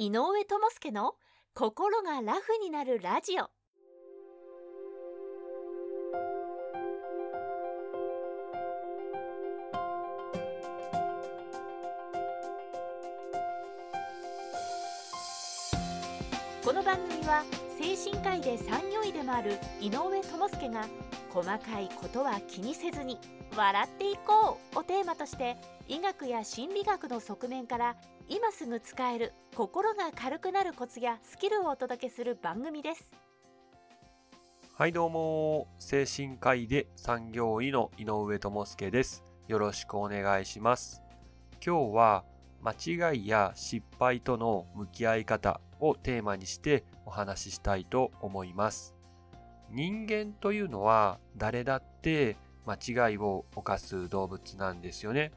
井上智介の心がラフになるラジオ。この番組は精神科医で産業医でもある井上智介が細かいことは気にせずに笑っていこうをテーマとして医学や心理学の側面から今すぐ使える心が軽くなるコツやスキルをお届けする番組です。はいどうも。精神科医で産業医の井上智介です。よろしくお願いします。今日は間違いや失敗との向き合い方をテーマにしてお話ししたいと思います。人間というのは誰だって間違いを犯す動物なんですよね。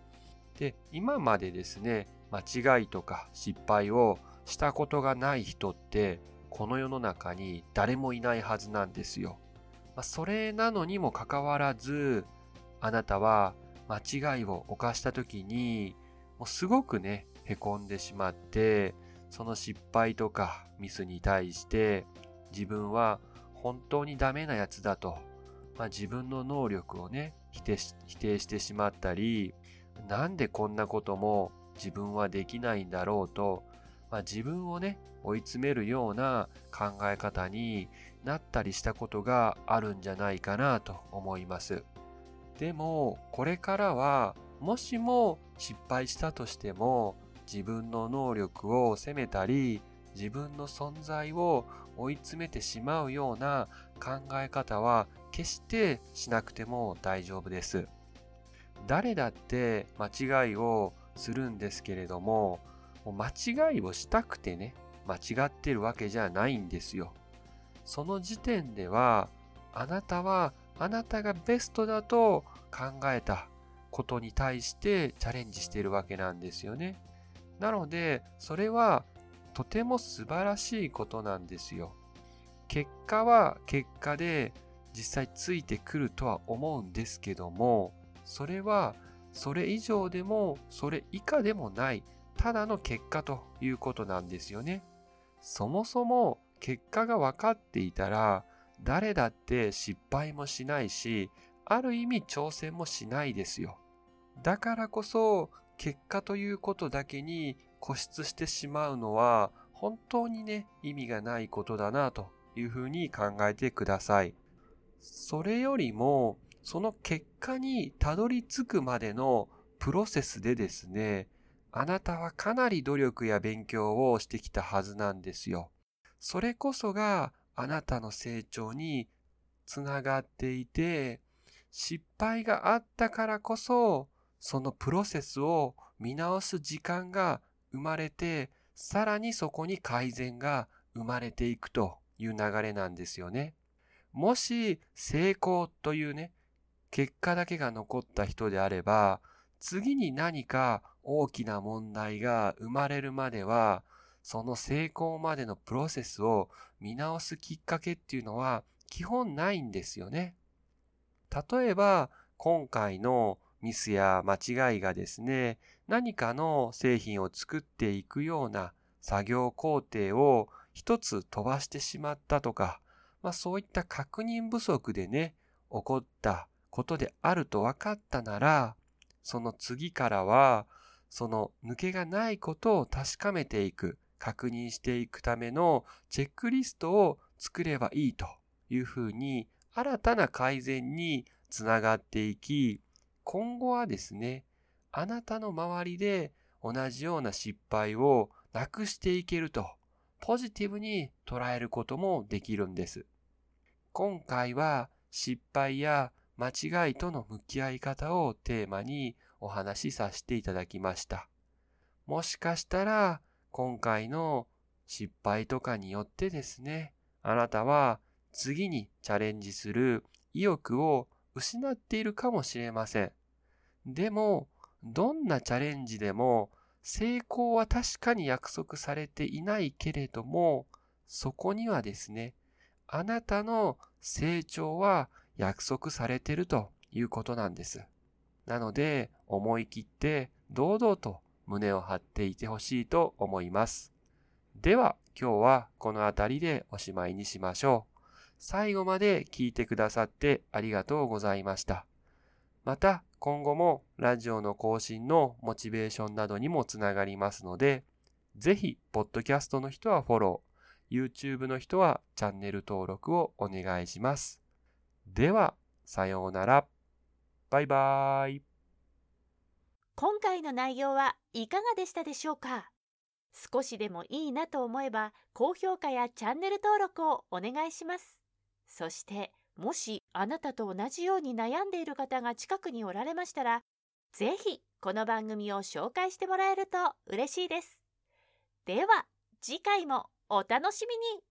で今までですね間違いとか失敗をしたことがない人ってこの世の中に誰もいないはずなんですよ。まあ、それなのにもかかわらずあなたは間違いを犯した時にもうすごくねへこんでしまってその失敗とかミスに対して自分は本当にダメなやつだと、まあ、自分の能力をね否定否定してしまったりなんでこんなことも自分はできないんだろうと、まあ、自分をね追い詰めるような考え方になったりしたことがあるんじゃないかなと思いますでもこれからはもしも失敗したとしても自分の能力を責めたり自分の存在を追い詰めてしまうような考え方は決してしなくても大丈夫です。誰だって間違いをするんですけれども、間違いをしたくてね、間違ってるわけじゃないんですよ。その時点では、あなたはあなたがベストだと考えたことに対してチャレンジしているわけなんですよね。なので、それはとても素晴らしいことなんですよ。結果は結果で実際ついてくるとは思うんですけども、それはそれ以上でもそれ以下でもないただの結果ということなんですよね。そもそも結果が分かっていたら誰だって失敗もしないしある意味挑戦もしないですよ。だからこそ結果ということだけに固執してしまうのは本当にね意味がないことだなというふうに考えてください。それよりもその結果にたどり着くまでのプロセスでですね、あなたはかなり努力や勉強をしてきたはずなんですよ。それこそがあなたの成長につながっていて、失敗があったからこそ、そのプロセスを見直す時間が生まれて、さらにそこに改善が生まれていくという流れなんですよね。もし成功というね、結果だけが残った人であれば、次に何か大きな問題が生まれるまでは、その成功までのプロセスを見直すきっかけっていうのは基本ないんですよね。例えば、今回のミスや間違いがですね、何かの製品を作っていくような作業工程を一つ飛ばしてしまったとか、まあそういった確認不足でね、起こったことであると分かったなら、その次からは、その抜けがないことを確かめていく、確認していくためのチェックリストを作ればいいというふうに、新たな改善につながっていき、今後はですね、あなたの周りで同じような失敗をなくしていけると、ポジティブに捉えることもできるんです。今回は失敗や間違いとの向き合い方をテーマにお話しさせていただきました。もしかしたら今回の失敗とかによってですね、あなたは次にチャレンジする意欲を失っているかもしれません。でも、どんなチャレンジでも成功は確かに約束されていないけれども、そこにはですね、あなたの成長は約束されてるということなんです。なので、思い切って堂々と胸を張っていてほしいと思います。では今日はこの辺りでおしまいにしましょう。最後まで聞いてくださってありがとうございました。また今後もラジオの更新のモチベーションなどにもつながりますので、ぜひ、ポッドキャストの人はフォロー、YouTube の人はチャンネル登録をお願いします。では、さようなら。バイバーイ。今回の内容はいかがでしたでしょうか？少しでもいいなと思えば高評価やチャンネル登録をお願いします。そしてもしあなたと同じように悩んでいる方が近くにおられましたら、ぜひこの番組を紹介してもらえると嬉しいです。では次回もお楽しみに